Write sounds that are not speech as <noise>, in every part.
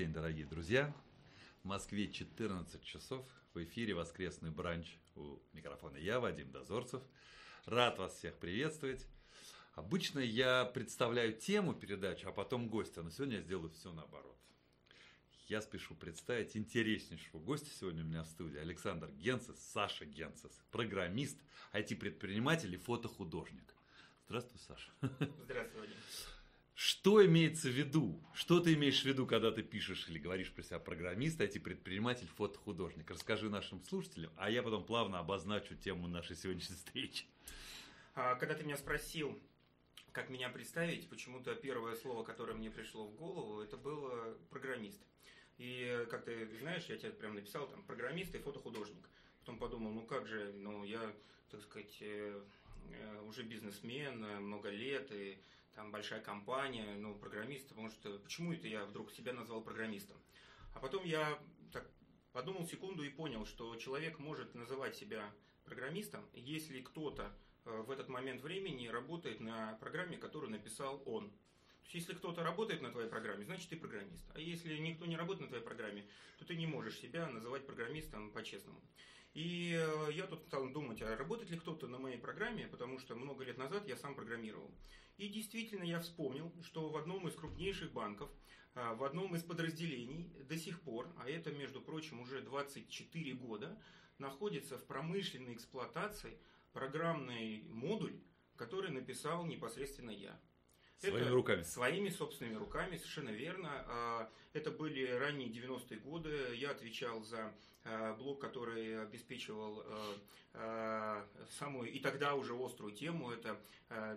День, дорогие друзья. В Москве 14 часов. В эфире воскресный бранч. У микрофона я, Вадим Дозорцев. Рад вас всех приветствовать. Обычно я представляю тему передачи, а потом гостя, но сегодня я сделаю все наоборот. Я спешу представить интереснейшего гостя сегодня у меня в студии. Александр Генцес, Саша Генцес, программист, IT-предприниматель и фотохудожник. Здравствуй, Саша. Здравствуй, Вадим. Что имеется в виду? Что ты имеешь в виду, когда ты пишешь или говоришь про себя программист, IT-предприниматель, фотохудожник? Расскажи нашим слушателям, а я потом плавно обозначу тему нашей сегодняшней встречи. А, когда ты меня спросил, как меня представить, почему-то первое слово, которое мне пришло в голову, это было программист. И, как ты знаешь, я тебе прям написал там программист и фотохудожник. Потом подумал, ну как же, ну я, так сказать, э, э, уже бизнесмен, э, много лет, и там большая компания, ну, программист, потому что почему это я вдруг себя назвал программистом? А потом я так подумал секунду и понял, что человек может называть себя программистом, если кто-то в этот момент времени работает на программе, которую написал он есть, если кто-то работает на твоей программе, значит ты программист. А если никто не работает на твоей программе, то ты не можешь себя называть программистом по-честному. И э, я тут стал думать, а работает ли кто-то на моей программе, потому что много лет назад я сам программировал. И действительно я вспомнил, что в одном из крупнейших банков, э, в одном из подразделений до сих пор, а это, между прочим, уже 24 года, находится в промышленной эксплуатации программный модуль, который написал непосредственно я. Своими это руками. Своими собственными руками, совершенно верно. Это были ранние 90-е годы. Я отвечал за а, блок, который обеспечивал а, самую и тогда уже острую тему. Это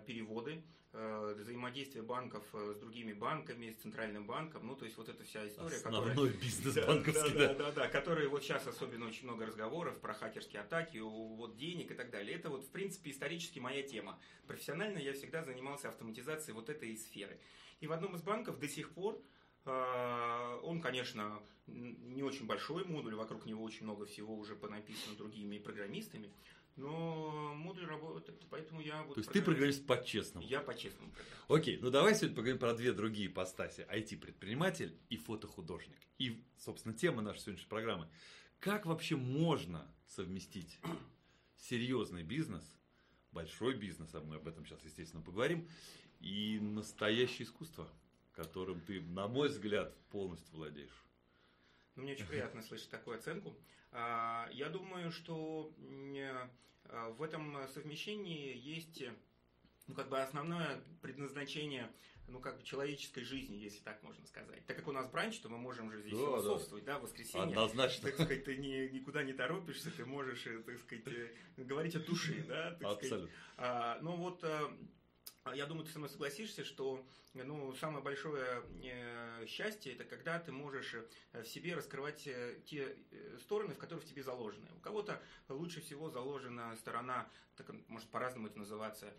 переводы Э, взаимодействие банков э, с другими банками, с центральным банком, ну, то есть вот эта вся история, Основной которая... <laughs> бизнес банковский, да, да, да, да, который вот сейчас особенно очень много разговоров про хакерские атаки, вот денег и так далее. Это вот, в принципе, исторически моя тема. Профессионально я всегда занимался автоматизацией вот этой сферы. И в одном из банков до сих пор э, он, конечно, не очень большой модуль, вокруг него очень много всего уже понаписано другими программистами, но модуль работает, поэтому я... Вот То есть ты программист по-честному? Я по-честному программист. Окей, ну давай сегодня поговорим про две другие ипостаси. IT-предприниматель и фотохудожник. И, собственно, тема нашей сегодняшней программы. Как вообще можно совместить серьезный бизнес, большой бизнес, а мы об этом сейчас, естественно, поговорим, и настоящее искусство, которым ты, на мой взгляд, полностью владеешь? Ну, мне очень приятно <laughs> слышать такую оценку. А, я думаю, что а, в этом совмещении есть ну, как бы основное предназначение ну, как бы человеческой жизни, если так можно сказать. Так как у нас бранч, то мы можем же здесь да, философствовать, да, да в воскресенье. Однозначно. Так сказать, ты ни, никуда не торопишься, ты можешь, э, так сказать, э, говорить о душе, да, так Абсолютно. сказать. А, ну вот я думаю, ты со мной согласишься, что ну, самое большое э, счастье это когда ты можешь э, в себе раскрывать э, те стороны, в которых в тебе заложены. У кого-то лучше всего заложена сторона, так, может по-разному это называться,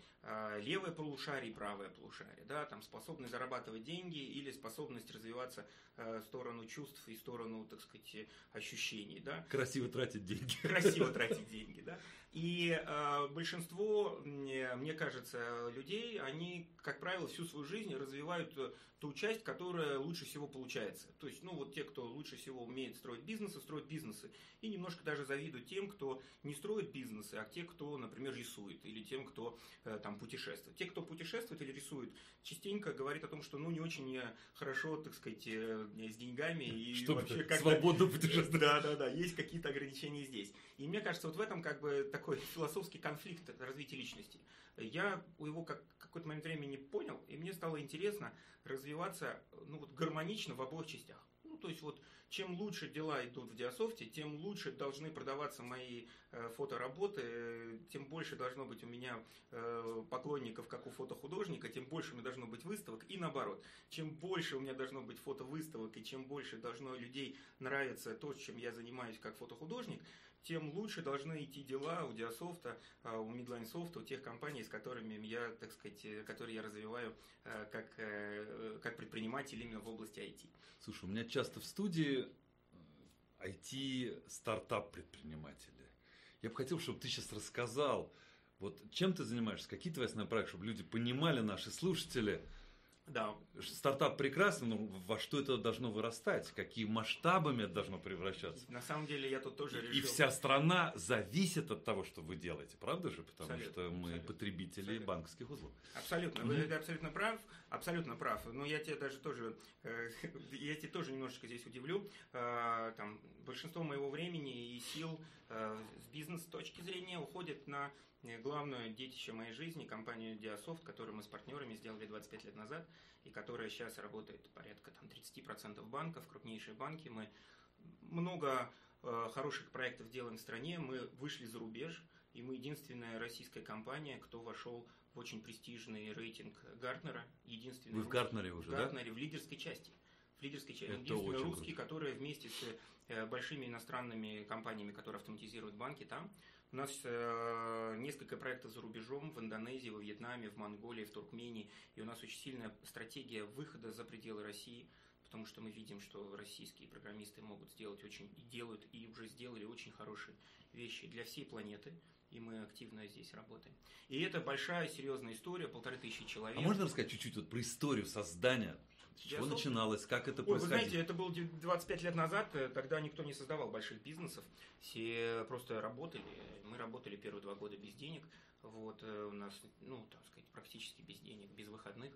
левое полушарие и правое полушарие, да, там способность зарабатывать деньги или способность развиваться в сторону чувств и в сторону, так сказать, ощущений, да. Красиво тратить деньги. Красиво <laughs> тратить деньги, да. И э, большинство, мне кажется, людей, они, как правило, всю свою жизнь развивают э, ту часть, которая лучше всего получается. То есть, ну вот те, кто лучше всего умеет строить бизнесы, строят бизнесы. И немножко даже завидуют тем, кто не строит бизнесы, а те, кто, например, рисует, или тем, кто э, там путешествует. Те, кто путешествует или рисует, частенько говорит о том, что ну не очень э, хорошо, так сказать, э, с деньгами. И <laughs> Чтобы вообще как свободно <laughs> путешествовать. Да, да, да, есть какие-то ограничения здесь. И мне кажется, вот в этом как бы такой философский конфликт развития личности. Я его как какой-то момент времени понял, и мне стало интересно развиваться ну, вот, гармонично в обоих частях. Ну, то есть вот чем лучше дела идут в Диасофте, тем лучше должны продаваться мои э, фотоработы, э, тем больше должно быть у меня э, поклонников, как у фотохудожника, тем больше у меня должно быть выставок, и наоборот. Чем больше у меня должно быть фотовыставок, и чем больше должно людей нравиться то, чем я занимаюсь как фотохудожник, тем лучше должны идти дела у Диасофта, а, у Midline Soft, у тех компаний, с которыми я, так сказать, э, которые я развиваю э, как, э, как предприниматель именно в области IT. Слушай, у меня часто в студии IT-стартап-предприниматели. Я бы хотел, чтобы ты сейчас рассказал, вот чем ты занимаешься, какие твои основные проекты, чтобы люди понимали, наши слушатели, Да. Стартап прекрасен, но во что это должно вырастать? Какие масштабами это должно превращаться? На самом деле я тут тоже решил... И вся страна зависит от того, что вы делаете, правда же? Потому Абсолютно, что мы абсолютно, потребители абсолютно. банковских узлов. Абсолютно, Мгм. вы абсолютно прав, абсолютно прав. Но я тебе даже тоже, э, <laughs> я тебе тоже немножечко здесь удивлю. Э, Там большинство моего времени и сил э, с бизнес точки зрения уходит на главное детище моей жизни, компанию Diasoft, которую мы с партнерами сделали 25 лет назад, и которая сейчас работает порядка там, 30% банков, крупнейшие банки. Мы много э, хороших проектов делаем в стране, мы вышли за рубеж, и мы единственная российская компания, кто вошел в очень престижный рейтинг Гартнера. Единственный Вы в Гартнере уже, в да? Гартнере, в лидерской части. В лидерской части. Это русский, круто. который вместе с э, большими иностранными компаниями, которые автоматизируют банки там. У нас э, несколько проектов за рубежом, в Индонезии, во Вьетнаме, в Монголии, в Туркмении. И у нас очень сильная стратегия выхода за пределы России, потому что мы видим, что российские программисты могут сделать очень, и делают, и уже сделали очень хорошие вещи для всей планеты. И мы активно здесь работаем. И это большая, серьезная история, полторы тысячи человек. А можно рассказать чуть-чуть вот про историю создания? С чего Diasoft? начиналось, как это Ой, вы происходило? знаете, это было 25 лет назад, э, тогда никто не создавал больших бизнесов, все просто работали. Мы работали первые два года без денег, вот, э, у нас, ну, так сказать, практически без денег, без выходных.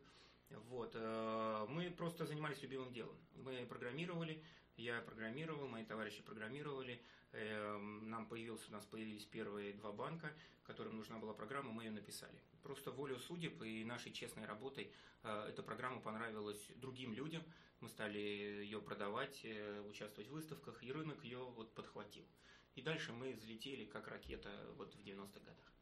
Вот, э, мы просто занимались любимым делом. Мы программировали, я программировал, мои товарищи программировали, э, нам появился, у нас появились первые два банка, которым нужна была программа, мы ее написали. Просто волю судеб и нашей честной работой э, эта программа понравилась другим людям, мы стали ее продавать, э, участвовать в выставках, и рынок ее вот подхватил. И дальше мы взлетели как ракета вот в 90-х годах.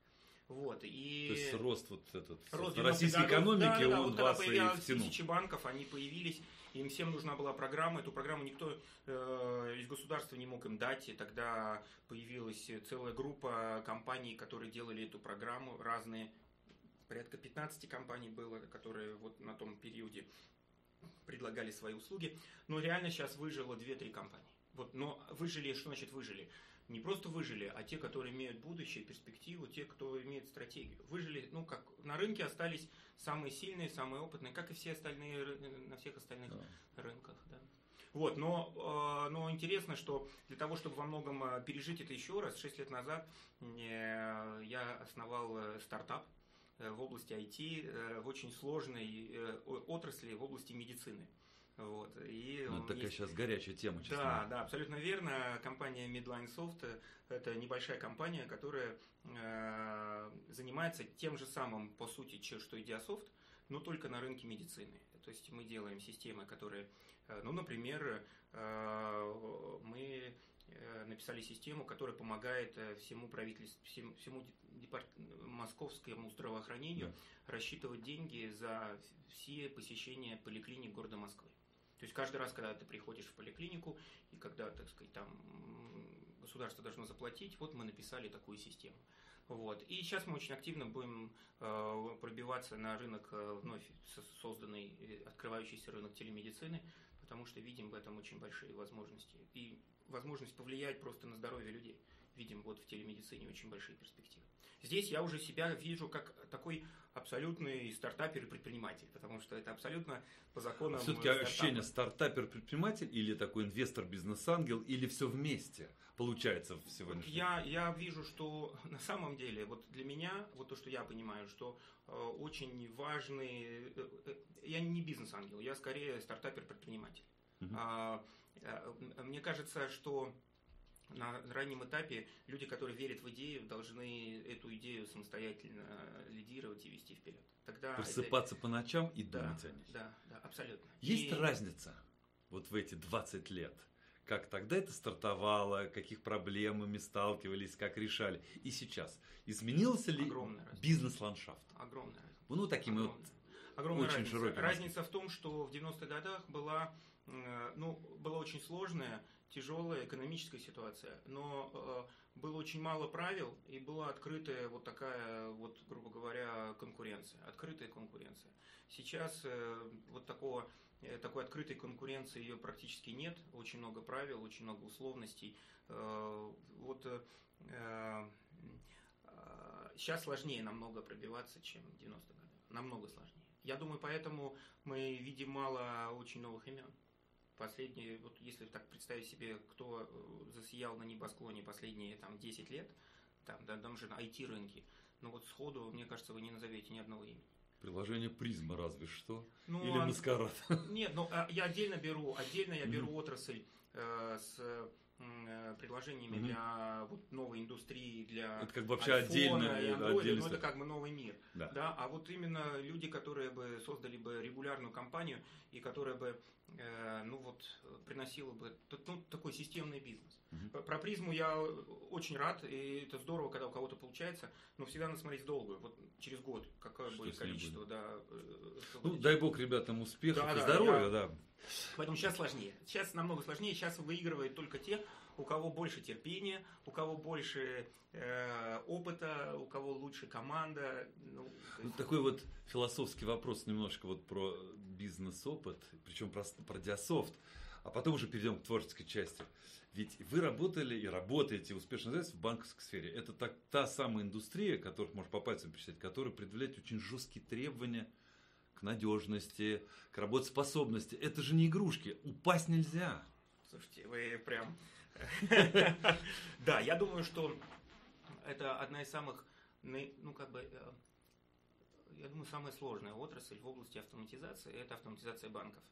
Вот, и... То есть рост вот этот Рост российской 90-х годов, экономики, да, да, он вот когда вас и появилось втянул. тысячи банков, они появились, им всем нужна была программа, эту программу никто э, из государства не мог им дать, и тогда появилась целая группа компаний, которые делали эту программу, разные, порядка 15 компаний было, которые вот на том периоде предлагали свои услуги, но реально сейчас выжило 2-3 компании. Вот, но выжили, что значит выжили? Не просто выжили, а те, которые имеют будущее, перспективу, те, кто имеет стратегию. Выжили, ну как, на рынке остались самые сильные, самые опытные, как и все остальные на всех остальных Да. рынках, да. Вот, но, э, но интересно, что для того, чтобы во многом э, пережить это еще раз, 6 лет назад э, я основал стартап в области IT, в очень сложной отрасли, в области медицины. Вот, и Ну, это такая есть- сейчас горячая тема, честно да, да, абсолютно верно. Компания Midline Soft это небольшая компания, которая э, занимается тем же самым, по сути, что и Diasoft, но только на рынке медицины. То есть мы делаем системы, которые, э, ну, например, э, мы э, написали систему, которая помогает э, всему правительству, всему, всему департ- московскому здравоохранению рассчитывать деньги за все посещения поликлиник города Москвы. То есть каждый раз, когда ты приходишь в поликлинику, и когда, так сказать, там государство должно заплатить, вот мы написали такую систему. Вот. И сейчас мы очень активно будем э, пробиваться на рынок э, вновь со- созданный, э, открывающийся рынок телемедицины, потому что видим в этом очень большие возможности. И возможность повлиять просто на здоровье людей. Видим вот в телемедицине очень большие перспективы. Здесь я уже себя вижу как такой абсолютный стартапер и предприниматель, потому что это абсолютно по законам Все-таки стартапа. ощущение стартапер-предприниматель или такой инвестор-бизнес-ангел, или все вместе получается в сегодняшнем я, я вижу, что <laughs> на самом деле, вот для меня, вот то, что я понимаю, что э, очень важный, э, э, я не бизнес-ангел, я скорее стартапер-предприниматель. А, э, мне кажется, что на раннем этапе люди, которые верят в идею, должны эту идею самостоятельно лидировать и вести вперед. Тогда это- Просыпаться по ночам и да, думать о ней. да, да, абсолютно. Есть И- разница вот в эти 20 лет? Как тогда это стартовало, каких проблемами сталкивались, как решали. И сейчас. Изменился ли Огромная бизнес-ландшафт? Огромная разница. Ну, такими вот Огромная. Огромная очень разница. широким Разница в том, что в 90-х годах была, э, ну, была очень сложная, тяжелая экономическая ситуация, но э, было очень мало правил и была открытая вот такая, вот, грубо говоря, конкуренция, открытая конкуренция. Сейчас э, вот такого э, такой открытой конкуренции ее практически нет, очень много правил, очень много условностей. Э, Вот э, э, сейчас сложнее намного пробиваться, чем в 90-х годах. Намного сложнее. Я думаю, поэтому мы видим мало очень новых имен. Последние, вот если так представить себе, кто э, засиял на небосклоне последние там 10 лет, там, да, там же IT-рынки, ну вот сходу, мне кажется, вы не назовете ни одного имени. Приложение призма разве что. Ну, Или а- маскарад. Нет, ну а, я отдельно беру, отдельно я беру отрасль э, с э, предложениями Мгм. для вот, новой индустрии, для Это как бы вообще айфона и отдельно. андроида, ну, это как бы новый мир. Да. Да, а вот именно люди, которые бы создали бы регулярную компанию и которая бы, э, ну вот, приносила бы ну, такой системный бизнес. П- Про призму я очень рад, и это здорово, когда у кого-то получается, но всегда надо смотреть в долгую, вот через год, какое Что будет количество, да. э, Ну, будет. дай бог ребятам успехов Да, и да, здоровья, я- да. Поэтому сейчас сложнее. Сейчас намного сложнее. Сейчас выигрывают только те, у кого больше терпения, у кого больше э, опыта, у кого лучше команда. Ну, Ну, есть- такой вот философский вопрос немножко вот про бизнес-опыт, причем про, про диасофт, а потом уже перейдем к творческой части. Ведь вы работали и работаете успешно называется, в банковской сфере. Это так, та самая индустрия, которых можно по пальцам перечислять, которая предъявляет очень жесткие требования к надежности, к работоспособности. Это же не игрушки. Упасть нельзя. Слушайте, вы прям... <laughs> Да, я думаю, что это одна из самых, ну, как бы, э, я думаю, самая сложная отрасль в области автоматизации – это автоматизация банков.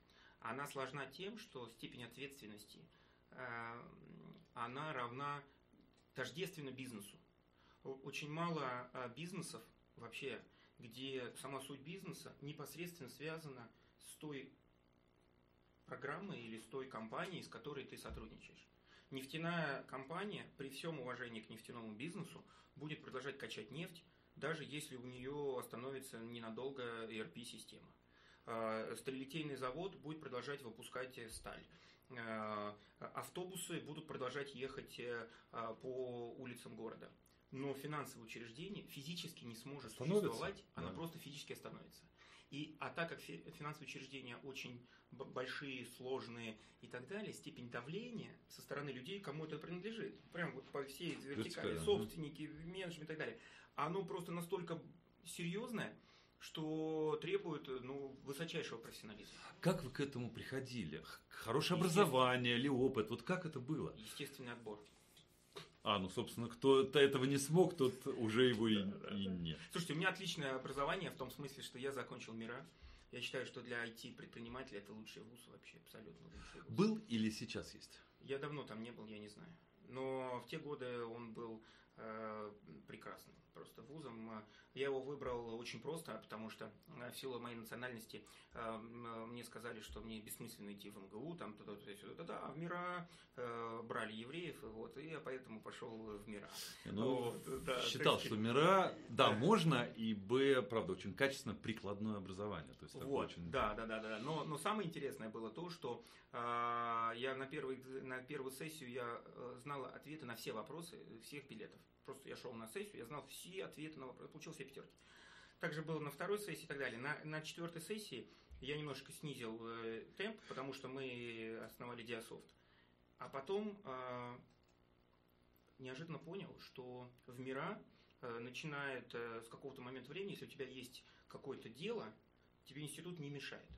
Она сложна тем, что степень ответственности, э, она равна тождественно бизнесу. Очень мало э, бизнесов вообще, где сама суть бизнеса непосредственно связана с той программой или с той компанией, с которой ты сотрудничаешь. Нефтяная компания, при всем уважении к нефтяному бизнесу, будет продолжать качать нефть, даже если у нее остановится ненадолго ERP-система. Э, Сталелитейный завод будет продолжать выпускать э, сталь. Э, Автобусы будут продолжать ехать э, а, по улицам города. Но финансовое учреждение физически не сможет существовать, оно да. просто физически остановится. И, а так как фи- финансовые учреждения очень большие, сложные и так далее, степень давления со стороны людей, кому это принадлежит, прям вот по всей вертикали, Вертикально, собственники, менеджмент и так далее, оно просто настолько серьезное, что требует ну, высочайшего профессионализма. Как вы к этому приходили? Хорошее образование или опыт? Вот как это было? Естественный отбор. А, ну, собственно, кто-то этого не смог, тот уже его и, и да. нет. Слушайте, у меня отличное образование в том смысле, что я закончил МИРА. Я считаю, что для IT-предпринимателя это лучший вуз вообще, абсолютно лучший вуз. Был или сейчас есть? Я давно там не был, я не знаю. Но в те годы он был э, прекрасным просто вузом. Я его выбрал очень просто, потому что э, в силу моей национальности э, мне сказали, что мне бессмысленно идти в МГУ, там туда, туда, сюда, да, а в МИРА э, брали евреев, вот, и я поэтому пошел в МИРА. Ну, Вот, да, считал, есть- что мира, да, можно, и Б, правда, очень качественно прикладное образование. То есть Вот, очень... да, да, да, да. Но, но самое интересное было то, что я на, первый, на первую сессию я э, знала ответы на все вопросы всех билетов. Просто я шел на сессию, я знал все ответы на вопросы, получил все пятерки. Также было на второй сессии и так далее. На, на четвертой сессии я немножко снизил э, темп, потому что мы основали Диасофт. А потом а, неожиданно понял, что в мира э, начинает э, с какого-то момента времени, если у тебя есть какое-то дело, тебе институт не мешает.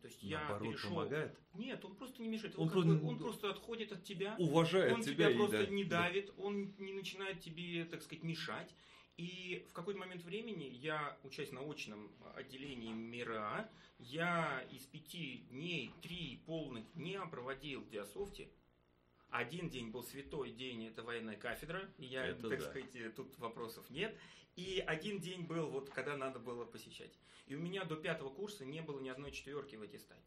То есть я Наоборот, перешел... помогает. Нет, он просто не мешает. Он Он, просто- бы- он просто отходит от тебя. Уважает Он тебя. тебя и просто да, не да. давит, он не начинает тебе, так сказать, мешать. И в какой-то момент времени я, учась на очном отделении МИРА, я из пяти дней, три полных дня проводил в Диасофте. Один день был святой день, это военная кафедра, и я, Это так да. сказать, тут вопросов нет. И один день был, вот когда надо было посещать. И у меня до пятого курса не было ни одной четверки в аттестате.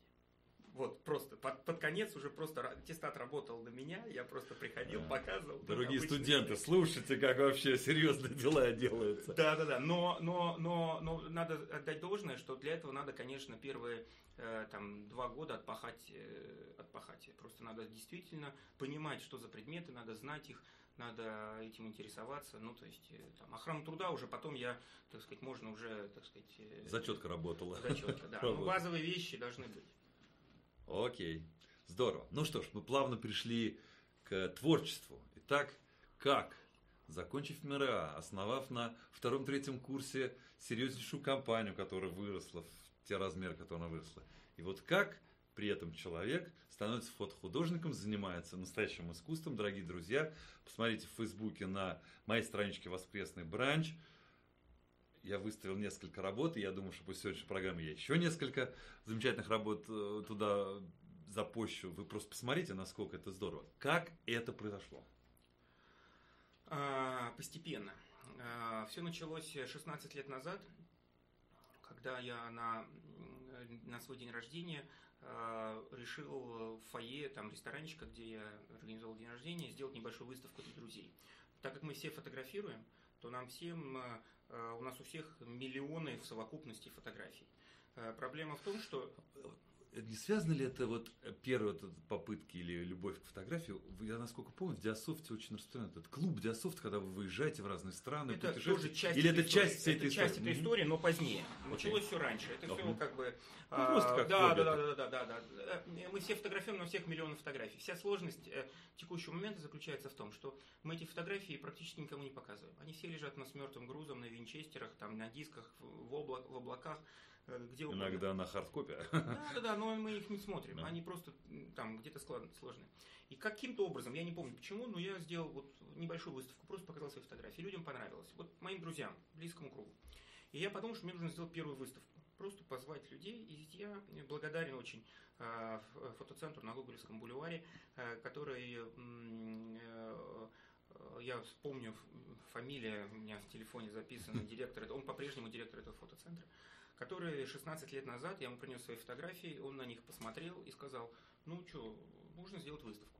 Вот, просто под, под конец уже просто аттестат работал на меня, я просто приходил, Да. показывал. Дорогие обычно. студенты, слушайте, как вообще серьезные дела делаются. Да, да, да. Но, но, но, но надо отдать должное, что для этого надо, конечно, первые э, там, два года отпахать, э, отпахать. Просто надо действительно понимать, что за предметы, надо знать их, надо этим интересоваться. Ну, то есть, э, там, охрану труда уже потом я, так сказать, можно уже, так сказать... э, Зачетка работала. Зачетка, да. <laughs> Но Работала. базовые вещи должны быть. Окей, здорово. Ну что ж, мы плавно пришли к творчеству. Итак, как закончив МРА, основав на втором-третьем курсе серьезнейшую компанию, которая выросла в те размеры, которые она выросла. И вот как при этом человек становится фотохудожником, занимается настоящим искусством. Дорогие друзья, посмотрите в Фейсбуке на моей страничке «Воскресный бранч». Я выставил несколько работ, и я думаю, что после сегодняшней программы я еще несколько замечательных работ э, туда запущу. Вы просто посмотрите, насколько это здорово. Как это произошло? А, постепенно. А, Все началось 16 лет назад, когда я на, на свой день рождения решил в фойе, там ресторанчика, где я организовал день рождения, сделать небольшую выставку для друзей. Так как мы все фотографируем, то нам всем, у нас у всех миллионы в совокупности фотографий. Проблема в том, что не связано ли это вот э, первые вот попытки или любовь к фотографии? Я насколько помню, в Диасофте очень распространен этот клуб Диасофт, когда вы выезжаете в разные страны, это тоже часть или это часть всей этой истории? часть этой истории, но позднее. Okay. Началось все раньше. Это uh-huh. все как бы. Ну, просто как да, да, да, да, да, да, да. Мы все фотографируем на всех миллионов фотографий. Вся сложность э, текущего момента заключается в том, что мы эти фотографии практически никому не показываем. Они все лежат у нас мертвым грузом на винчестерах, там на дисках, в, облак, в облаках. Э, где угодно. Иногда на hard copy. Да, да, да, но мы их не смотрим. Да. Они просто там где-то сложные. И каким-то образом, я не помню почему, но я сделал вот небольшую выставку, просто показал свои фотографии. Людям понравилось. Вот моим друзьям, близкому кругу. И я подумал, что мне нужно сделать первую выставку. Просто позвать людей. И я благодарен очень э, фотоцентру на Гоголевском бульваре, э, который я вспомню, фамилия у меня в телефоне записана, директор, он по-прежнему директор этого фотоцентра который 16 лет назад, я ему принес свои фотографии, он на них посмотрел и сказал, ну что, можно сделать выставку.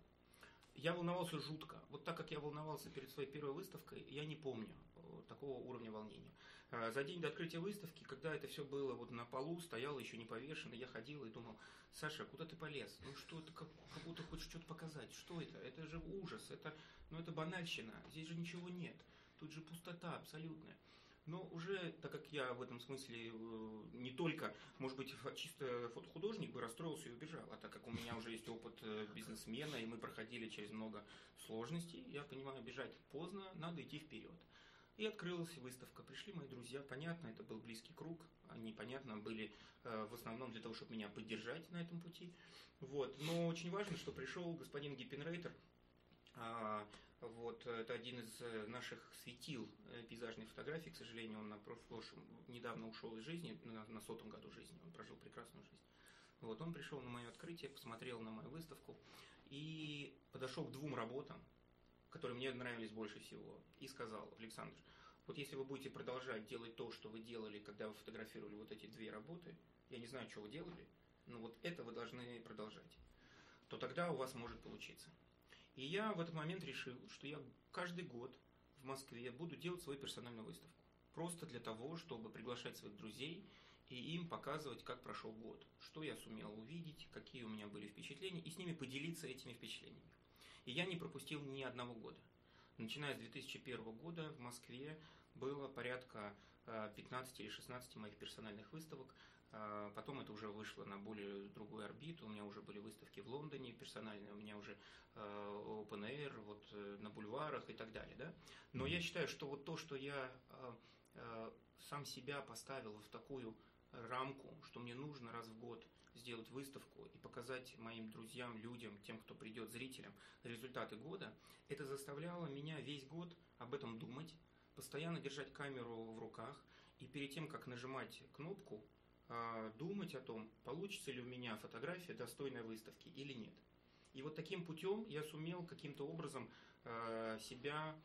Я волновался жутко. Вот так как я волновался перед своей первой выставкой, я не помню э, такого уровня волнения. Э, за день до открытия выставки, когда это все было вот на полу, стояло еще не повешено, я ходил и думал, Саша, куда ты полез? Ну что это, как, как будто хочешь что-то показать. Что это? Это же ужас, это, ну это банальщина, здесь же ничего нет. Тут же пустота абсолютная. Но уже, так как я в этом смысле э, не только, может быть, чисто фотохудожник бы расстроился и убежал, а так как у меня уже есть опыт э, бизнесмена, и мы проходили через много сложностей, я понимаю, бежать поздно, надо идти вперед. И открылась выставка. Пришли мои друзья, понятно, это был близкий круг, они, понятно, были э, в основном для того, чтобы меня поддержать на этом пути. Вот. Но очень важно, что пришел господин Гиппенрейтер, а, вот, это один из э, наших светил э, пейзажной фотографии. К сожалению, он на прошлом, недавно ушел из жизни, на, на сотом году жизни. Он прожил прекрасную жизнь. Вот, он пришел на мое открытие, посмотрел на мою выставку и подошел к двум работам, которые мне нравились больше всего, и сказал, Александр, вот если вы будете продолжать делать то, что вы делали, когда вы фотографировали вот эти две работы, я не знаю, что вы делали, но вот это вы должны продолжать, то тогда у вас может получиться. И я в этот момент решил, что я каждый год в Москве буду делать свою персональную выставку. Просто для того, чтобы приглашать своих друзей и им показывать, как прошел год, что я сумел увидеть, какие у меня были впечатления, и с ними поделиться этими впечатлениями. И я не пропустил ни одного года. Начиная с 2001 года в Москве было порядка 15 э, или 16 моих персональных выставок – а, потом это уже вышло на более другую орбиту. У меня уже были выставки в Лондоне персональные, у меня уже а, open air, вот э, на бульварах и так далее. Да? Но я считаю, что вот то, что я сам себя поставил в такую рамку, что мне нужно раз в год сделать выставку и показать моим друзьям, людям, тем, кто придет, зрителям, результаты года, это заставляло меня весь год об этом думать, постоянно держать камеру в руках, и перед тем, как нажимать кнопку, а, думать о том, получится ли у меня фотография достойной выставки или нет. И вот таким путем я сумел каким-то образом а, себя,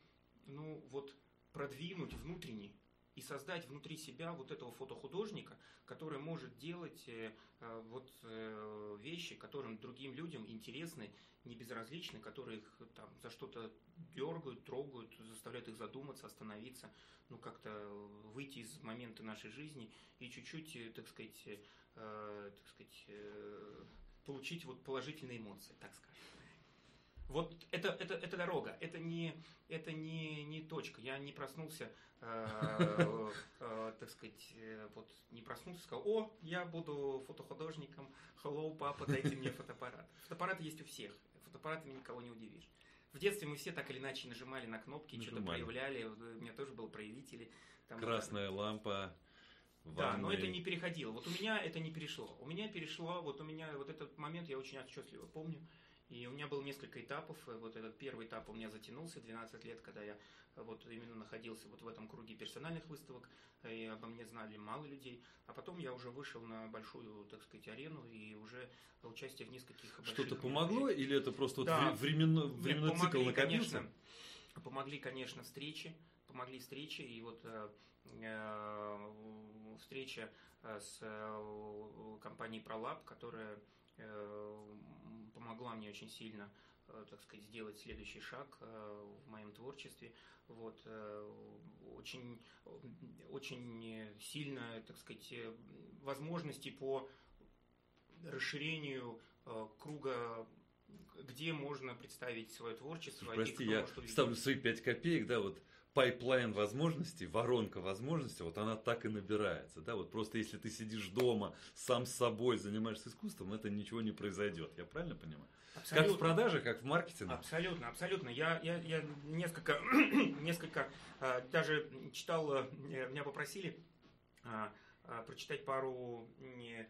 ну вот, продвинуть внутренне и создать внутри себя вот этого фотохудожника, который может делать э, а, вот э, вещи, которым другим людям интересны, не безразличны, которые их там за что-то дергают, трогают, заставляют их задуматься, остановиться ну, как-то выйти из момента нашей жизни и чуть-чуть, э, так сказать, э, так сказать, э, получить вот положительные эмоции, так скажем. Вот это, это, это дорога, это не, это не, не точка. Я не проснулся, э, э, так сказать, э, вот не проснулся, сказал, о, я буду фотохудожником, hello, папа, дайте мне фотоаппарат. Фотоаппарат есть у всех, фотоаппаратами никого не удивишь. В детстве мы все так или иначе нажимали на кнопки, что-то проявляли. Вот У меня тоже был проявитель. Там, Красная лампа. Да, но ванной. это не переходило. Вот у меня это не перешло. У меня перешло, вот у меня вот этот момент я очень отчетливо помню. И у меня было несколько этапов. И Вот этот первый этап у меня затянулся 12 лет, когда я э, вот именно находился вот в этом круге персональных выставок, э, и обо мне знали мало людей. А потом я уже вышел на большую, так сказать, арену и уже участие в нескольких Что-то помогло или это просто вот Да. вре- временно- Нет, временной цикл помогли, накопился? конечно, помогли, конечно, встречи, помогли встречи, и вот э, э, встреча э, с э, компанией ProLab, которая э, помогла мне очень сильно, э, так сказать, сделать следующий шаг э, в моем творчестве. Вот, э, очень, очень сильно, так сказать, возможности по расширению круга, где можно представить свое творчество. Прости, я ставлю свои 5 копеек, да, вот pipeline возможностей, воронка возможностей, вот она так и набирается, да, вот просто если ты сидишь дома, сам с собой занимаешься искусством, это ничего не произойдет, я правильно понимаю? Как в Абсолютно. продаже, как в маркетинге. Абсолютно, абсолютно. Я, я, я несколько, <clears throat> несколько э, даже читал, э, меня попросили э, э, прочитать пару э,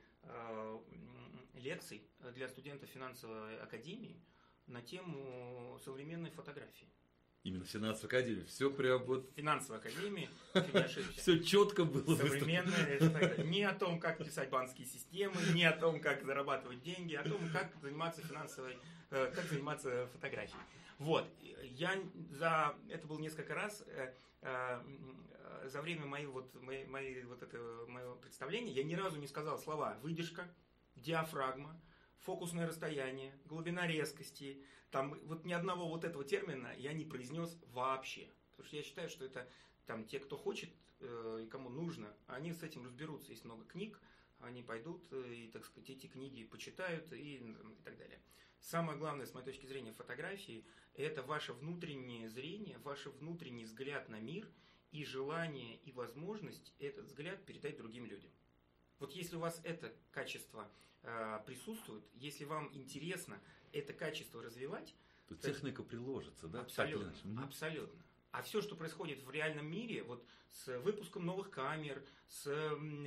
лекций для студентов финансовой академии на тему современной фотографии. Именно финансовая академия, все прям вот, Финансовой академии, <laughs> все четко было фотография. Не о том, как писать банковские системы, не о том, как зарабатывать деньги, а о том, как заниматься финансовой, э, как заниматься фотографией. Вот. Я за это был несколько раз. э, э, За время моей вот, моей, моей вот этого, моего представления я ни разу не сказал слова выдержка, диафрагма, фокусное расстояние, глубина резкости. Там вот ни одного вот этого термина я не произнес вообще. Потому что я считаю, что это там те, кто хочет э, и кому нужно, они с этим разберутся. Есть много книг, они пойдут э, и, так сказать, эти книги почитают и, и так далее. Самое главное, с моей точки зрения, фотографии – это ваше внутреннее зрение, ваш внутренний взгляд на мир и желание и возможность этот взгляд передать другим людям. Вот если у вас это качество э, присутствует, если вам интересно это качество развивать, То техника приложится, да? так Абсолютно. Мгм. Абсолютно. А все, что происходит в реальном мире, вот с выпуском новых камер, с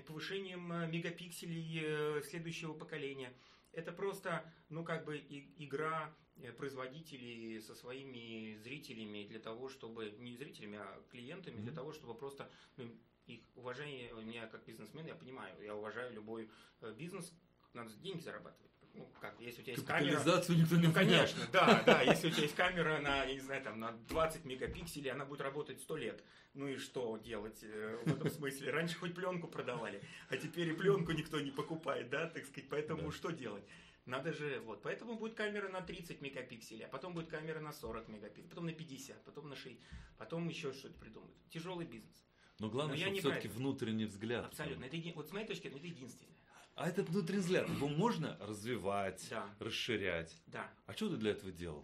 повышением э, мегапикселей э, следующего поколения, это просто, ну, как бы и- игра производителей со своими зрителями для того, чтобы, не зрителями, а клиентами, для Мгм. того, чтобы просто ну, их уважение, у меня как бизнесмен, я понимаю, я уважаю любой бизнес, надо деньги зарабатывать. Ну, как, если у тебя есть камера, никто не ну, конечно, да, да. Если у тебя есть камера на, я не знаю, там, на 20 мегапикселей, она будет работать 100 лет. Ну и что делать э, в этом <laughs> смысле? Раньше хоть пленку продавали, а теперь и пленку никто не покупает, да, так сказать. Поэтому Да. что делать? Надо же, вот, поэтому будет камера на 30 мегапикселей, а потом будет камера на 40 мегапикселей, потом на 50, потом на 6, потом еще что-то придумают. Тяжелый бизнес. Но главное, Но про все-таки это. внутренний взгляд. Абсолютно. Это, еди- вот с моей точки зрения, это единственное. А этот внутренний взгляд, его <clears throat> можно развивать, Да, расширять. да. А что ты для этого делал?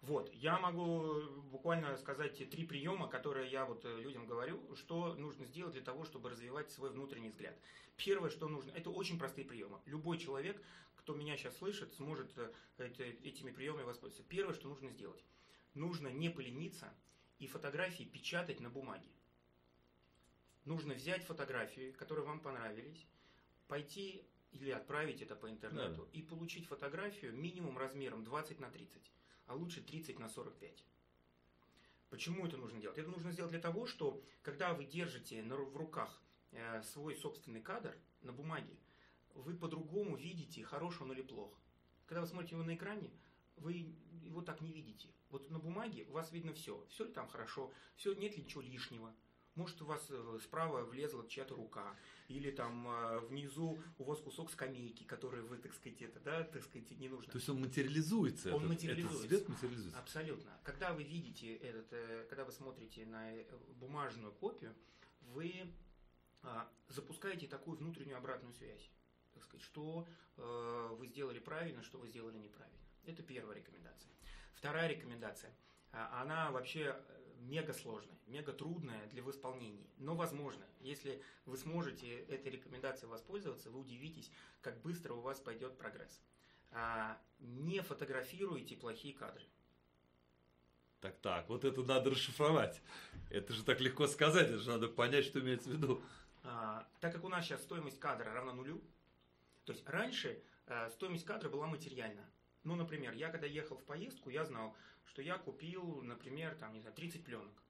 Вот, я могу буквально сказать три приема, которые я вот э, людям говорю, что нужно сделать для того, чтобы развивать свой внутренний взгляд. Первое, что нужно, это очень простые приемы. Любой человек, кто меня сейчас слышит, сможет э, этими приемами воспользоваться. Первое, что нужно сделать, нужно не полениться и фотографии печатать на бумаге. Нужно взять фотографии, которые вам понравились, пойти или отправить это по интернету и получить фотографию минимум размером 20 на 30 а лучше 30 на 45. Почему это нужно делать? Это нужно сделать для того, что когда вы держите на в руках э, свой собственный кадр на бумаге, вы по-другому видите, хорош он или плох. Когда вы смотрите его на экране, вы его так не видите. Вот на бумаге у вас видно все. Все ли там хорошо, все, нет ли ничего лишнего. Может, у вас э, справа влезла чья-то рука, или там э, внизу у вас кусок скамейки, который вы, так сказать, это, да, так сказать, не нужно. То есть он материализуется. Он этот, материализуется. Этот свет материализуется. Абсолютно. Когда вы видите этот, э, когда вы смотрите на бумажную копию, вы запускаете такую внутреннюю обратную связь. Так сказать, что вы сделали правильно, что вы сделали неправильно. Это первая рекомендация. Вторая рекомендация. а, Она вообще мега сложная, мега трудная для исполнения, но возможно. Если вы сможете этой рекомендацией воспользоваться, вы удивитесь, как быстро у вас пойдет прогресс. А, Не фотографируйте плохие кадры. Так, так, вот это надо расшифровать. Это же так легко сказать, это же надо понять, что имеется в виду. А, так как у нас сейчас стоимость кадра равна нулю, то есть раньше а, стоимость кадра была материальна. Ну, например, я когда ехал в поездку, я знал, что я купил, например, там, не знаю, 30 пленок.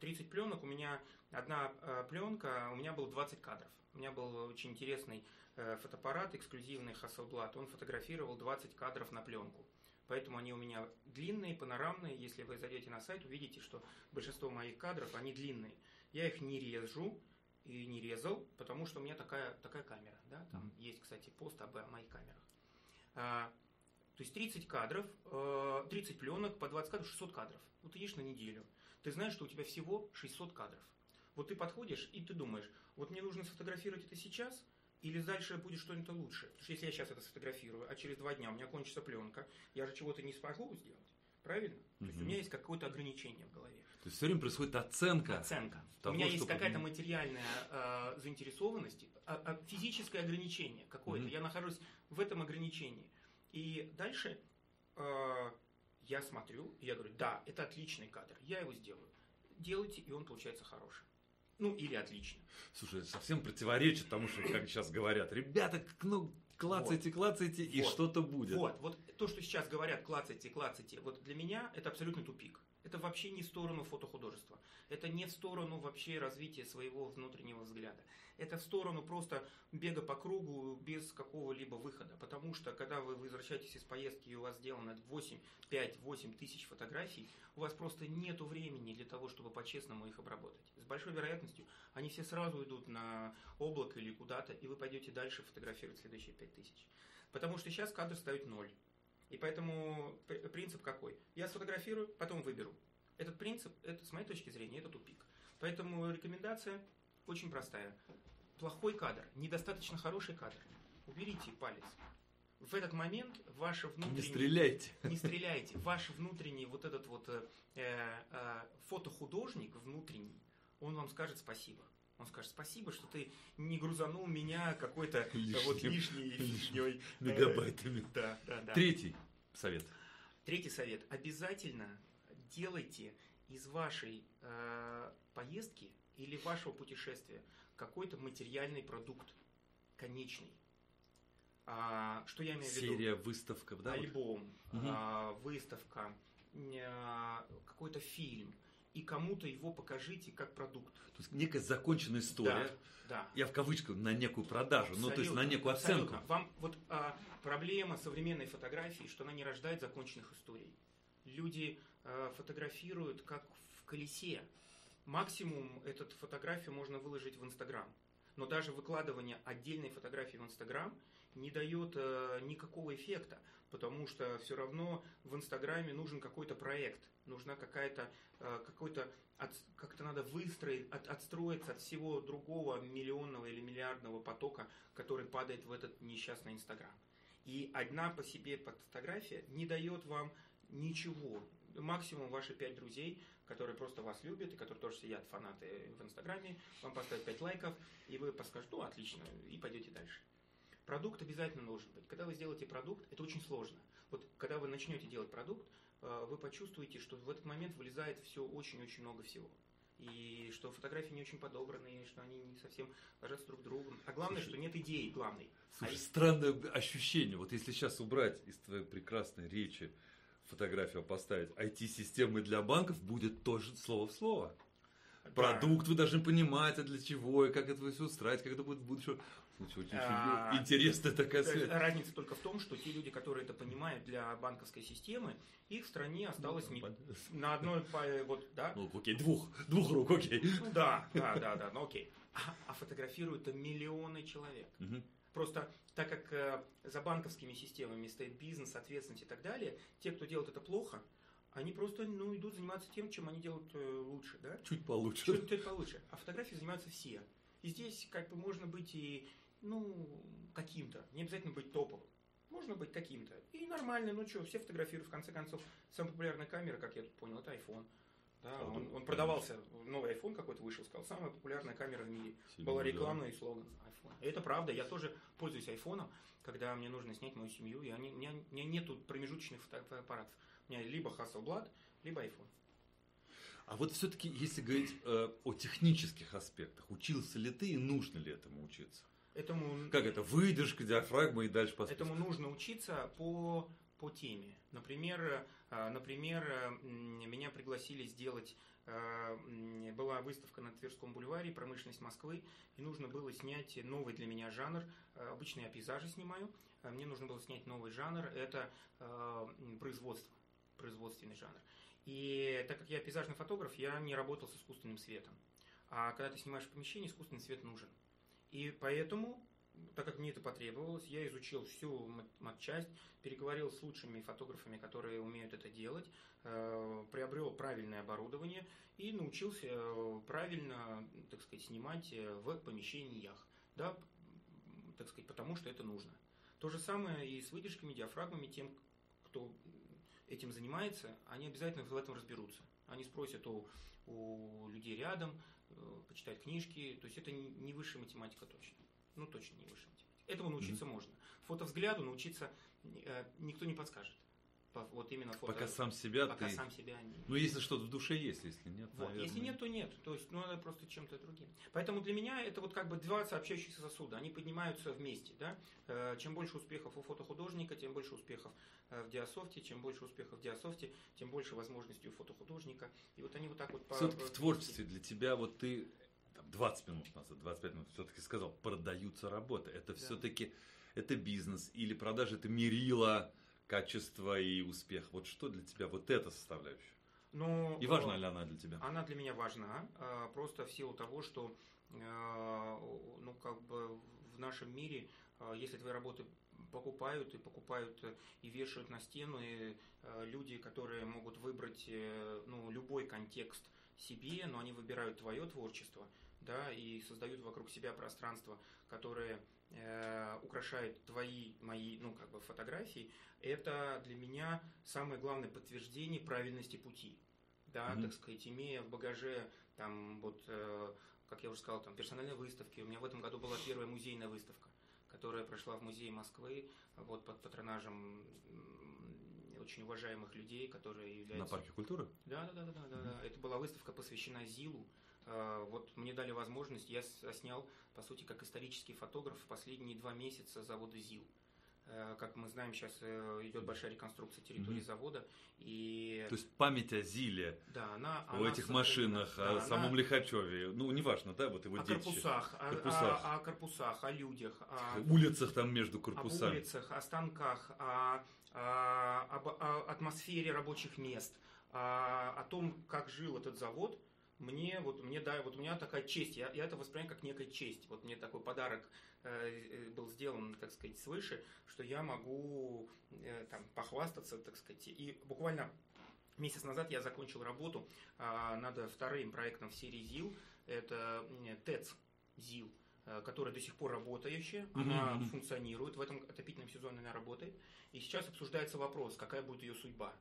30 пленок, у меня одна э, пленка, у меня было 20 кадров. У меня был очень интересный э, фотоаппарат, эксклюзивный Hasselblad. Он фотографировал 20 кадров на пленку. Поэтому они у меня длинные, панорамные. Если вы зайдете на сайт, увидите, что большинство моих кадров, они длинные. Я их не режу и не резал, потому что у меня такая, такая камера. Да? Там mm-hmm. есть, кстати, пост об моих камерах. То есть 30 кадров, 30 э, пленок по 20 кадров, 600 кадров. Вот едешь на неделю ты знаешь, что у тебя всего 600 кадров. Вот ты подходишь и ты думаешь, вот мне нужно сфотографировать это сейчас, или дальше будет что-нибудь лучше. Потому что если я сейчас это сфотографирую, а через два дня у меня кончится пленка, я же чего-то не смогу сделать. Правильно? Угу. То есть у меня есть какое-то ограничение в голове. То есть все время происходит оценка. Оценка. Того, у меня есть какая-то материальная э, заинтересованность, а, а, физическое ограничение какое-то. Угу. Я нахожусь в этом ограничении. И дальше э, я смотрю, и я говорю, да, это отличный кадр, я его сделаю. Делайте, и он получается хороший. Ну, или отлично. Слушай, это совсем противоречит тому, что, как сейчас говорят, ребята, ну, клацайте, вот. клацайте, и вот. что-то будет. Вот, вот то, что сейчас говорят, клацайте, клацайте, вот для меня это абсолютно тупик. Это вообще не в сторону фотохудожества. Это не в сторону вообще развития своего внутреннего взгляда. Это в сторону просто бега по кругу без какого-либо выхода. Потому что, когда вы возвращаетесь из поездки и у вас сделано 8, 5, 8 тысяч фотографий, у вас просто нет времени для того, чтобы по-честному их обработать. С большой вероятностью они все сразу идут на облако или куда-то, и вы пойдете дальше фотографировать следующие 5 тысяч. Потому что сейчас кадр ставит ноль. И поэтому принцип какой? Я сфотографирую, потом выберу. Этот принцип, это, с моей точки зрения, это тупик. Поэтому рекомендация очень простая. Плохой кадр, недостаточно хороший кадр. Уберите палец. В этот момент ваше внутреннее... Не стреляйте. Не стреляйте. Ваш внутренний вот этот вот э, э, фотохудожник внутренний, он вам скажет спасибо. Он скажет, спасибо, что ты не грузанул меня какой-то Лишним, вот лишней <laughs> фигней. Мегабайтами. Да, да, да. Третий совет. Третий совет. Обязательно делайте из вашей э, поездки или вашего путешествия какой-то материальный продукт, конечный. А, что я имею в виду? Серия выставков, да? Альбом, угу. а, выставка, а, какой-то фильм – и кому-то его покажите как продукт. То есть некая законченная история. Да, да. Я в кавычках на некую продажу, абсолютно, ну то есть на некую оценку. Абсолютно. Вам вот а, проблема современной фотографии, что она не рождает законченных историй. Люди а, фотографируют как в колесе. Максимум эту фотографию можно выложить в Инстаграм. Но даже выкладывание отдельной фотографии в Инстаграм не дает э, никакого эффекта, потому что все равно в Инстаграме нужен какой-то проект, нужна какая-то э, какой-то от, как-то надо выстроить, от, отстроиться от всего другого миллионного или миллиардного потока, который падает в этот несчастный Инстаграм. И одна по себе фотография не дает вам ничего. Максимум ваши пять друзей, которые просто вас любят и которые тоже сидят фанаты в Инстаграме, вам поставят пять лайков, и вы подскажете, ну, отлично, и пойдете дальше. Продукт обязательно должен быть. Когда вы сделаете продукт, это очень сложно. Вот когда вы начнете делать продукт, э, вы почувствуете, что в этот момент вылезает все очень-очень много всего. И что фотографии не очень подобраны, что они не совсем ложатся друг к другу. А главное, Слушай, что нет идеи главной. Слушай, а странное ощущение. Вот если сейчас убрать из твоей прекрасной речи фотографию поставить IT-системы для банков, будет тоже слово в слово. Да. Продукт вы должны понимать, а для чего, и как это все устраивать, как это будет в будущем. А, интересная такая связь. Разница только в том, что те люди, которые это понимают для банковской системы, их в стране осталось ну, не, на одной, вот, да? Ну, окей, двух, двух рук, окей. Ну, да, да, да, да, ну окей. А, а фотографируют миллионы человек. Угу. Просто так как э, за банковскими системами стоит бизнес, ответственность и так далее, те, кто делает это плохо, они просто ну, идут заниматься тем, чем они делают э, лучше, да? Чуть получше. Чуть, чуть получше. А фотографии занимаются все. И здесь как бы можно быть и ну, каким-то. Не обязательно быть топовым. Можно быть каким-то. И нормально, ну что, все фотографируют. В конце концов, самая популярная камера, как я тут понял, это iPhone. Да, он, он продавался, новый iPhone какой-то вышел, сказал, самая популярная камера в мире. Семью, Была реклама да. и слоган iPhone. Это правда, я тоже пользуюсь iPhone, когда мне нужно снять мою семью, и они, у, меня, у меня нету промежуточных фотоаппаратов. У меня либо Hasselblad, либо iPhone. А вот все-таки, если говорить э, о технических аспектах, учился ли ты и нужно ли этому учиться? Этому, Как это? Выдержка, диафрагма и дальше по этому нужно учиться по, по теме. Например, э, например, э, меня пригласили сделать, э, была выставка на Тверском бульваре «Промышленность Москвы», и нужно было снять новый для меня жанр. Обычно я пейзажи снимаю, мне нужно было снять новый жанр, это производство, производственный жанр. И так как я пейзажный фотограф, я не работал с искусственным светом. А когда ты снимаешь в помещении, искусственный свет нужен. И поэтому, так как мне это потребовалось, я изучил всю мат- матчасть, переговорил с лучшими фотографами, которые умеют это делать, э, приобрел правильное оборудование и научился э, правильно, так сказать, снимать э, в помещениях. Да, так сказать, потому что это нужно. То же самое и с выдержками, диафрагмами, тем, кто этим занимается, они обязательно в этом разберутся. Они спросят у, у людей рядом, э, почитают книжки. То есть это не высшая математика точно. Ну, точно не высшая математика. Этому научиться можно. Фотовзгляду научиться э, никто не подскажет. По- Вот именно фото... Пока сам себя пока ты... сам себя не... Ну, если что-то в душе есть, если нет, Вот. наверное. Если нет, то нет. То есть, ну, это просто чем-то другим. Поэтому для меня это вот как бы два сообщающихся сосуда. Они поднимаются вместе. Да? Э, Чем больше успехов у фотохудожника, тем больше успехов э, в диасофте. Чем больше успехов в диасофте, тем больше возможностей у фотохудожника. И вот они вот так вот. Все-таки по- в творчестве для тебя, вот ты там, 20 минут назад, 25 минут все-таки сказал, продаются работы. Это Да. все-таки это бизнес или продажи, это мерило качества и успех. Вот что для тебя вот эта составляющая? Но, И э, важна ли она для тебя? Она для меня важна, э, просто в силу того, что э, ну, как бы в нашем мире, э, если твои работы покупают и покупают э, и вешают на стену, и э, люди, которые могут выбрать э, ну, любой контекст себе, но они выбирают твое творчество, да, и создают вокруг себя пространство, которое э, украшает твои, мои, ну, как бы фотографии, это для меня самое главное подтверждение правильности пути. Да, Мгм. так сказать, имея в багаже, там, вот, э, как я уже сказал, там, персональные выставки. У меня в этом году была первая музейная выставка, которая прошла в музее Москвы, вот, под патронажем очень уважаемых людей, которые На являются... парке культуры? Да, да, да, да, да, да. Это была выставка, посвящена ЗИЛу. Э, Вот мне дали возможность, я с- снял, по сути, как исторический фотограф последние два месяца завода ЗИЛ. Э, Как мы знаем, сейчас э, идет большая реконструкция территории Мгм. завода, и То есть память о Зиле, да, она, о она этих сохранена. машинах, Да, о она- самом Лихачеве, ну, неважно, да, вот его о детище. корпусах, о, Корпусах. о- о корпусах, о людях, о, улицах там между корпусами. улицах, о станках, о, о- об о атмосфере рабочих мест, о, о том, как жил этот завод, мне вот мне да, вот у меня такая честь, я, я это воспринимаю как некая честь. Вот мне такой подарок э, э, был сделан, так сказать, свыше, что я могу э, там похвастаться, так сказать. И буквально месяц назад я закончил работу а, над вторым проектом в серии ЗИЛ. Это м, ТЭЦ ЗИЛ э, которая до сих пор работающая, Мгм, она функционирует, в этом отопительном сезоне она работает. И сейчас обсуждается вопрос, какая будет ее судьба.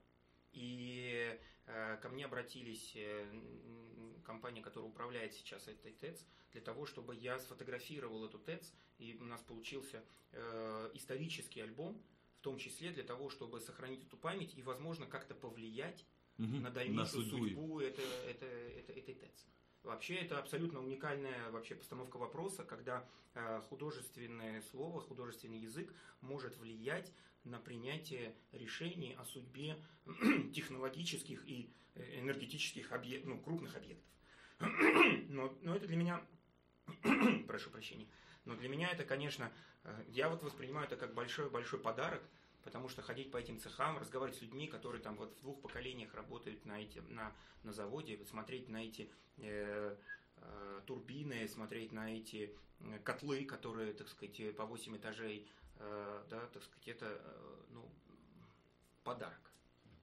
И э, ко мне обратились э, компания, которая управляет сейчас этой ТЭЦ, для того, чтобы я сфотографировал эту ТЭЦ, и у нас получился э, исторический альбом, в том числе для того, чтобы сохранить эту память и, возможно, как-то повлиять Мгм. на дальнейшую судьбу. судьбу, это, это, это- этой ТЭЦ. Вообще это абсолютно уникальная вообще постановка вопроса, когда э, художественное слово, художественный язык может влиять на принятие решений о судьбе <clears throat> технологических и э, энергетических объек- ну, крупных объектов. <clears throat> Но, но это для меня, <clears throat> прошу прощения, но для меня это, конечно, э, я вот воспринимаю это как большой-большой подарок, потому что ходить по этим цехам, разговаривать с людьми, которые там вот в двух поколениях работают на, эти, на, на заводе, смотреть на эти э, э, турбины, смотреть на эти котлы, которые, так сказать, по 8 этажей, э, да, так сказать, это, э, ну, подарок.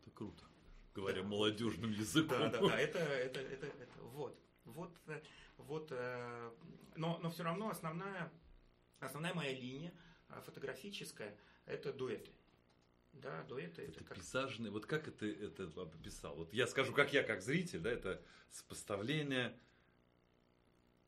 Это круто. Говоря Да. молодежным языком. Да, да, да, это, это, это, это, вот, вот, э, вот, э, но, но все равно основная, основная моя линия э, фотографическая – это дуэты. Да, дуэты – это Это как пейзажный, вот как это, это описал? Вот я скажу, как я, как зритель, да, это сопоставление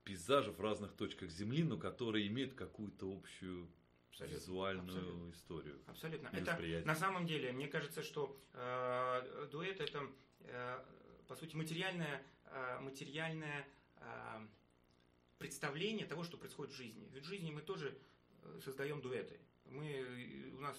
пейзажей в разных точках Земли, но которые имеют какую-то общую Абсолютно, визуальную абсолютно. историю. Абсолютно. Это на самом деле, мне кажется, что э, дуэт это э, по сути, материальное, э, материальное э, представление того, что происходит в жизни. Ведь в жизни мы тоже создаем дуэты. Мы, у нас,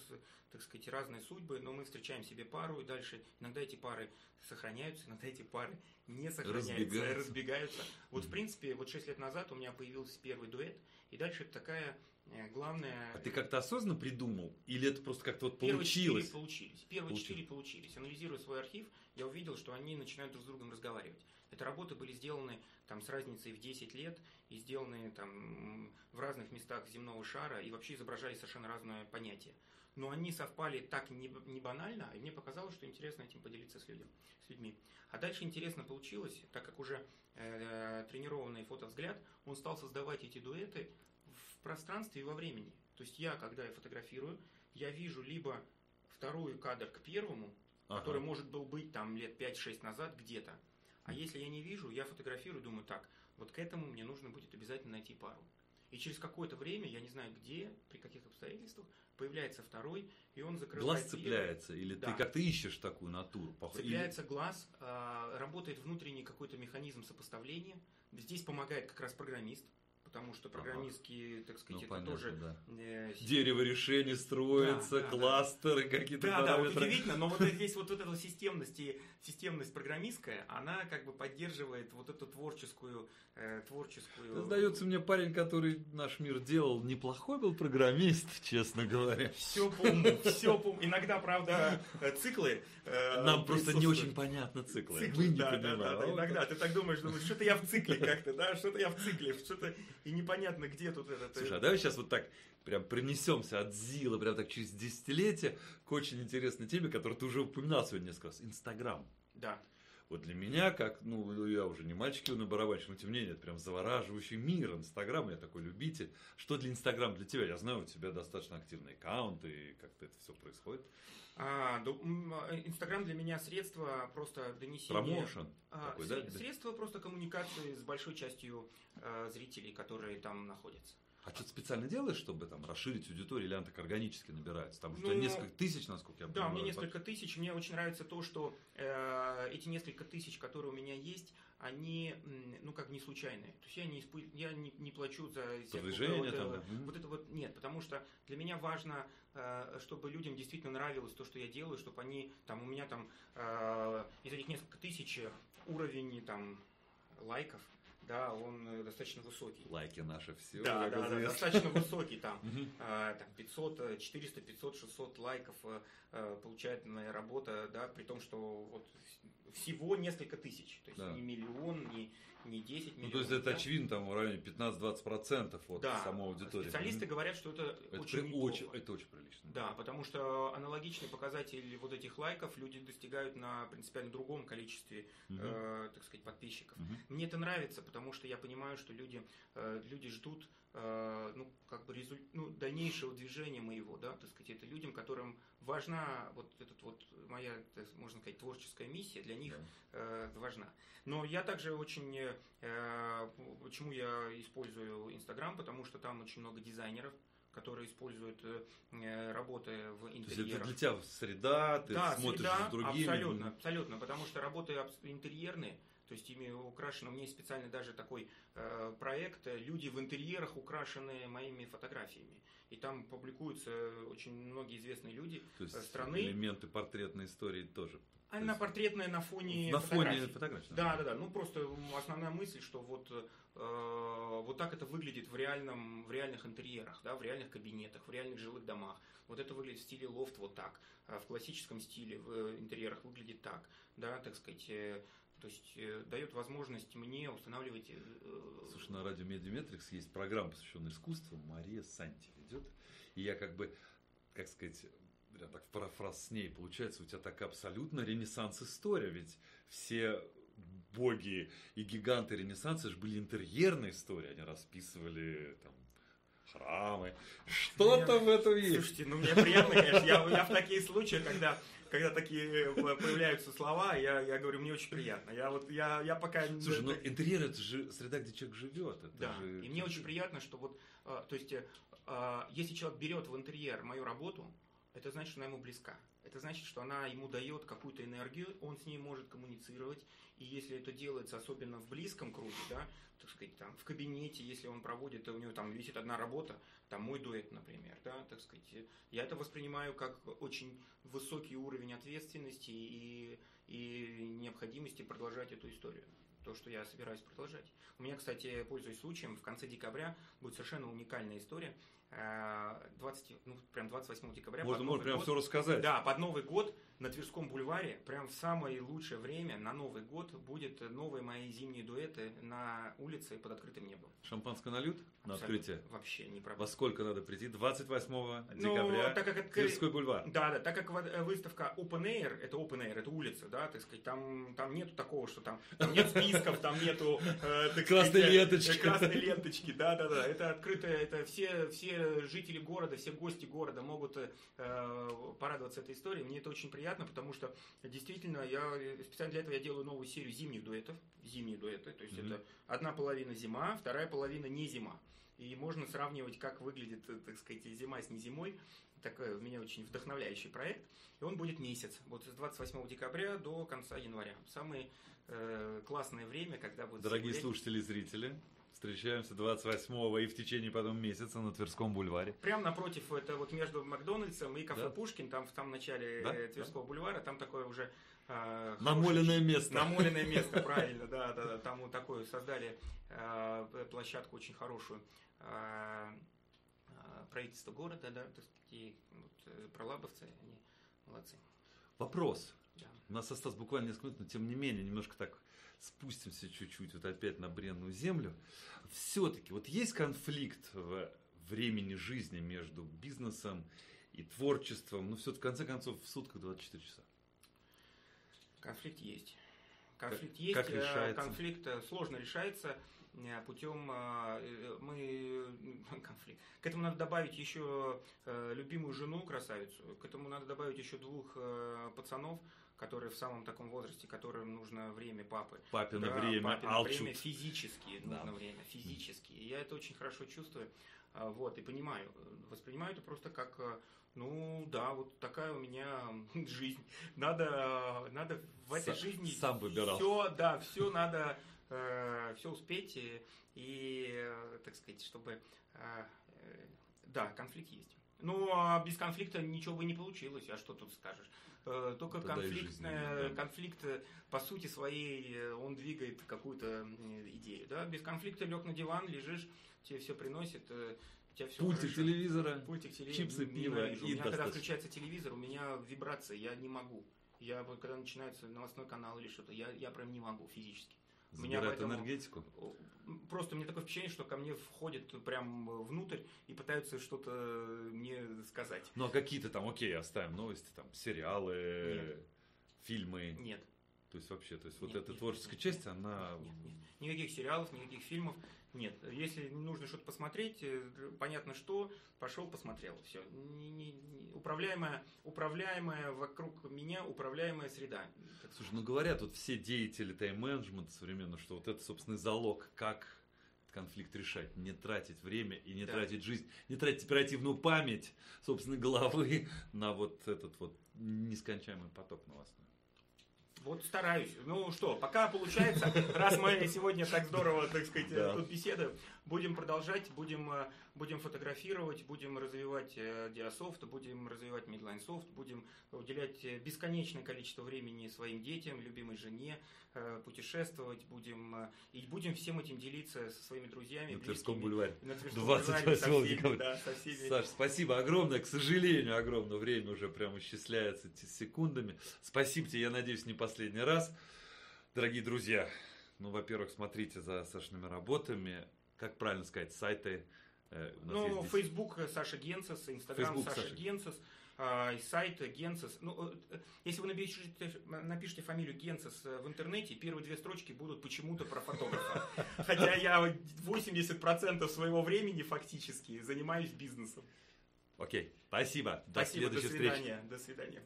так сказать, разные судьбы, но мы встречаем себе пару, и дальше иногда эти пары сохраняются, иногда эти пары не сохраняются, разбегаются. разбегаются. Вот, в принципе, вот 6 лет назад у меня появился первый дуэт, и дальше это такая Э, главное... А ты как-то осознанно придумал? Или это просто как-то вот получилось? Первые четыре получились. Первые четыре получились. Анализируя свой архив, я увидел, что они начинают друг с другом разговаривать. Эти работы были сделаны там, с разницей в 10 лет и сделаны там, в разных местах земного шара и вообще изображали совершенно разное понятие. Но они совпали так не, не банально, и мне показалось, что интересно этим поделиться с, людям, с людьми. А дальше интересно получилось, так как уже э, тренированный фотовзгляд, он стал создавать эти дуэты в пространстве и во времени. То есть я, когда я фотографирую, я вижу либо второй кадр к первому, ага. который может был быть там лет 5-6 назад где-то. А если я не вижу, я фотографирую, думаю, так, вот к этому мне нужно будет обязательно найти пару. И через какое-то время, я не знаю где, при каких обстоятельствах, появляется второй, и он закрывает... Глаз цепляется, или да. ты как-то ищешь такую натуру? Цепляется или... глаз, а, работает внутренний какой-то механизм сопоставления. Здесь помогает как раз программист, потому что программистские, так сказать, ну, это понятно, тоже... Да. Э, Дерево решений строится, да, кластеры да. какие-то Да, параметры. да, вот удивительно, но вот <laughs> здесь вот, эта системность, и, системность программистская, она как бы поддерживает вот эту творческую... Э, творческую... Сдается мне парень, который наш мир делал, неплохой был программист, <laughs> честно говоря. Все помню, все помню. Иногда, правда, э, циклы... Э, Нам просто не очень понятно циклы. циклы да. Да, да, да, иногда ты так думаешь, думаешь, что-то я в цикле как-то, да, что-то я в цикле, что-то и непонятно, где тут этот... Слушай, а давай сейчас вот так прям принесемся от Зила, прям так через десятилетия к очень интересной теме, которую ты уже упоминал сегодня несколько раз. Инстаграм. Да. Вот для меня, как, ну, я уже не мальчик на барабанщик, но тем не менее, это прям завораживающий мир Инстаграм, я такой любитель. Что для Инстаграм для тебя? Я знаю, у тебя достаточно активный аккаунт, и как-то это все происходит. А, Инстаграм для меня средство просто донесения. Промоушен. А, такой, сред, да? Средство просто коммуникации с большой частью а, зрителей, которые там находятся. А что-то специально делаешь, чтобы там расширить аудиторию, или она так органически набирается? Там ну, несколько тысяч, насколько я да, понимаю. Да, мне несколько тысяч. Мне очень нравится то, что э, эти несколько тысяч, которые у меня есть, они, ну, как не случайные. То есть я не, исп... я не, не плачу за Продвижение вот, там, да. вот это вот нет, потому что для меня важно, э, чтобы людям действительно нравилось то, что я делаю, чтобы они там у меня там э, из этих несколько тысяч уровень там лайков да, он э, достаточно высокий. Лайки наши все. Да, да, да, достаточно высокий там. <laughs> А, там 500, 400, 500, 600 лайков э, э, получает моя работа, да, при том, что вот всего несколько тысяч. То есть да. не миллион, не, не 10 миллионов. Ну, то есть это да? очевидно, там в районе 15-20% от да. самой аудитории. Специалисты mm-hmm. говорят, что это, это очень, очень Это очень прилично. Да, потому что аналогичный показатель вот этих лайков люди достигают на принципиально другом количестве, mm-hmm. э, так сказать, подписчиков. Mm-hmm. Мне это нравится, потому что я понимаю, что люди, э, люди ждут э, ну, как бы результ, ну, дальнейшего движения моего, да, так сказать, это людям, которым важна вот этот вот моя, можно сказать, творческая миссия, для них да. э, важна. Но я также очень, э, почему я использую Инстаграм, потому что там очень много дизайнеров, которые используют э, работы в интерьерах. То есть это для тебя среда, ты да, смотришь среда, с другими. абсолютно, абсолютно, потому что работы интерьерные, то есть ими украшено, у меня есть специально даже такой э, проект, люди в интерьерах украшены моими фотографиями. И там публикуются очень многие известные люди То есть страны. элементы портретной истории тоже она портретная на фоне на фотографии. фоне фотографии. Да, да, да. Ну просто основная мысль, что вот э, вот так это выглядит в реальном в реальных интерьерах, да, в реальных кабинетах, в реальных жилых домах. Вот это выглядит в стиле лофт вот так, а в классическом стиле в интерьерах выглядит так, да, так сказать. Э, то есть э, дает возможность мне устанавливать. Э, Слушай, на радио MediaMetrics есть программа, посвященная искусству. Мария Санти ведет. И я как бы, как сказать, прям так в парафраз с ней, получается, у тебя такая абсолютно ренессанс-история, ведь все боги и гиганты Ренессанса же были интерьерные истории, они расписывали там храмы, что-то в этом есть. Слушайте, ну мне приятно, конечно, я, я в такие случаи, когда когда такие э, появляются слова, я, я говорю, мне очень приятно. Я вот я, я пока. Слушай, ну интерьер это же среда, где человек живет. Это да. Же... И мне очень приятно, что вот, э, то есть, э, если человек берет в интерьер мою работу, это значит, что она ему близка. Это значит, что она ему дает какую-то энергию, он с ней может коммуницировать. И если это делается особенно в близком круге, да, так сказать, там, в кабинете, если он проводит, у него там висит одна работа, там мой дуэт, например, да, так сказать, я это воспринимаю как очень высокий уровень ответственности и, и необходимости продолжать эту историю то, что я собираюсь продолжать. У меня, кстати, пользуясь случаем, в конце декабря будет совершенно уникальная история. 20, э, ну, прям 28 декабря. Можно, можно прям год, все рассказать. Да, под Новый год на Тверском бульваре, прям в самое лучшее время, на Новый год, будет новые мои зимние дуэты на улице под открытым небом. Шампанское нальют на открытие? Вообще не проблема. Во сколько надо прийти? 28 ну, декабря, так как это, Тверской бульвар. Да, да, так как выставка Open Air, это Open Air, это улица, да, так сказать, там, там нету такого, что там, там нет списков, там нету... Э, красной ленточки. Красной ленточки, да, да, да, это открытое, это все, все жители города, все гости города могут э, порадоваться этой историей, мне это очень приятно потому что действительно я специально для этого я делаю новую серию зимних дуэтов, зимние дуэты, то есть mm-hmm. это одна половина зима, вторая половина не зима. И можно сравнивать, как выглядит, так сказать, зима с не зимой. Такой у меня очень вдохновляющий проект. И он будет месяц. Вот с 28 декабря до конца января. Самое э, классное время, когда будет... Дорогие слушатели и зрители, Встречаемся 28-го и в течение потом месяца на Тверском бульваре. Прямо напротив, это вот между Макдональдсом и кафе да? Пушкин, там в самом начале да? Тверского да? бульвара, там такое уже э, намоленное место. Намоленное <laughs> место, правильно, да, да, да. Там вот такое создали э, площадку очень хорошую. Э, правительство города, да, так сказать, и вот, пролабовцы, они молодцы. Вопрос. Да. У нас осталось буквально несколько минут, но тем не менее, немножко так спустимся чуть-чуть вот опять на бренную землю. Все-таки вот есть конфликт в времени жизни между бизнесом и творчеством, но все в конце концов в сутках 24 часа. Конфликт есть. Конфликт как, есть. Как решается? Конфликт э, сложно решается э, путем э, мы <laughs> конфликт. К этому надо добавить еще любимую жену красавицу. К этому надо добавить еще двух пацанов, которые в самом таком возрасте, которым нужно время папы. Папино да, время, папино время физически, да. нужно время физически. И я это очень хорошо чувствую, а, вот, и понимаю. Воспринимаю это просто как, э, ну, да, вот такая у меня <laughs> жизнь. Надо, надо в этой С, жизни... Сам выбирал. Все, да, все надо, э, все успеть и, и, э, так сказать, чтобы... Да, конфликт есть. Ну, а без конфликта ничего бы не получилось, а что тут скажешь? Э, только конфликтная, да. конфликт по сути своей, э, он двигает какую-то идею. Да? Без конфликта лег на диван, лежишь, тебе все приносит, э, тебя все Пультик хорошо. телевизора, Пультик телевизора, чипсы, пиво. И у меня когда включается телевизор, у меня вибрация, я не могу. Я вот когда начинается новостной канал или что-то, я, я прям не могу физически. Забирает поэтому, энергетику? Просто мне такое впечатление, что ко мне входит прям внутрь и пытаются что-то мне сказать. Ну а какие-то там, окей, оставим новости, там сериалы, нет. фильмы. Нет. То есть вообще, то есть нет, вот эта нет, творческая нет, часть, она... Нет, нет. Никаких сериалов, никаких фильмов. Нет, если нужно что-то посмотреть, э, понятно что, пошел, посмотрел. Все. Не, не, не, управляемая, управляемая вокруг меня, управляемая среда. Слушай, ну говорят вот все деятели тайм-менеджмента современно, что вот это, собственно, залог, как конфликт решать, не тратить время и не да. тратить жизнь, не тратить оперативную память, собственно, головы <laughs> на вот этот вот нескончаемый поток новостной. Вот стараюсь. Ну что, пока получается, раз мы сегодня так здорово, так сказать, да. тут беседуем, будем продолжать, будем, э, будем фотографировать, будем развивать Диасофт, будем развивать Midline Soft, будем уделять э, бесконечное количество времени своим детям, любимой жене, э, путешествовать, будем и будем всем этим делиться со своими друзьями. На Тверском бульваре. На Тверском 28 декабря. Да, со всеми. Саш, спасибо огромное. К сожалению, огромное время уже прямо исчисляется секундами. Спасибо тебе, я надеюсь, не последний раз. Дорогие друзья, ну, во-первых, смотрите за Сашиными работами как правильно сказать, сайты? Э, ну, Facebook Саша Генсес, Instagram Саша, Саша Генсес, э, сайт Генсес. Ну, э, если вы напишете, напишите фамилию Генсес в интернете, первые две строчки будут почему-то про фотографа. <laughs> Хотя я 80% своего времени фактически занимаюсь бизнесом. Окей, спасибо. До спасибо, следующей до свидания. встречи. До свидания.